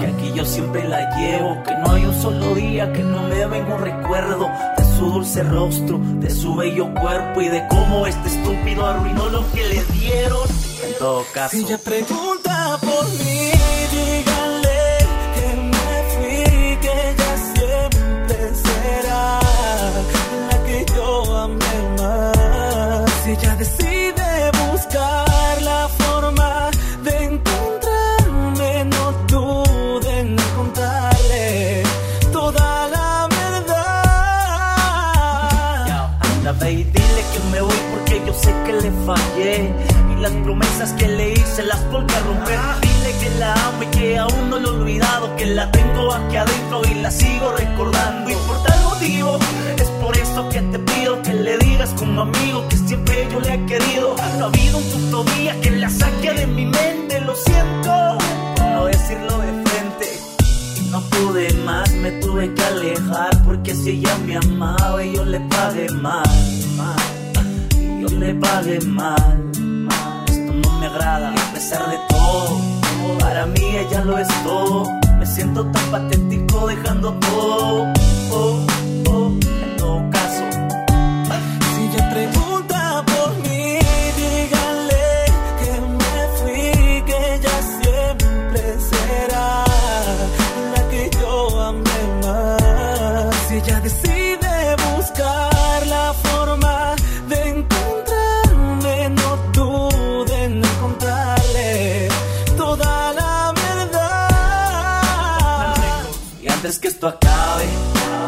que aquí yo siempre la llevo, que no hay un solo día que no me venga un recuerdo de su dulce rostro, de su bello cuerpo y de cómo este estúpido arruinó lo que le dieron. En todo caso, si ella pregunta por mí, díganle que me fui, que ella siempre será la que yo amé más. Si ella decide buscar. Fallé. Y las promesas que le hice las volví a romper. Dile que la amo y que aún no lo he olvidado. Que la tengo aquí adentro y la sigo recordando. Y por tal motivo, es por eso que te pido que le digas como amigo que siempre yo le he querido. No ha habido un puto día que la saque de mi mente. Lo siento, por no decirlo de frente. No pude más, me tuve que alejar porque si ella me amaba y yo le pagué mal, pagué mal, mal. Esto no me agrada a pesar de todo. Para mí ella lo es todo. Me siento tan patético dejando todo. Oh, oh, en todo caso, Si ella pregunta por mí, díganle que me fui, que ella siempre será la que yo amé más. Si ella decide Y antes que esto acabe,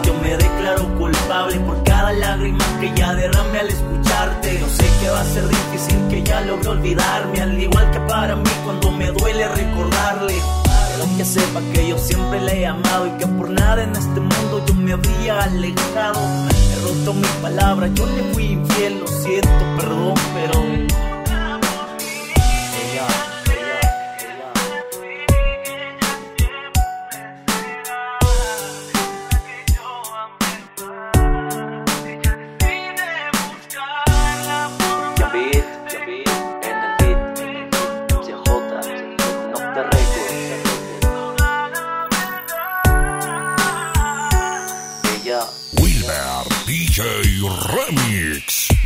yo me declaro culpable por cada lágrima que ya derramé al escucharte. Yo sé que va a ser difícil que ya logre olvidarme, al igual que para mí cuando me duele recordarle. Pero que sepa que yo siempre le he amado y que por nada en este mundo yo me había alejado. He roto mis palabras, yo le fui infiel, lo siento, perdón, pero. DJ Remix.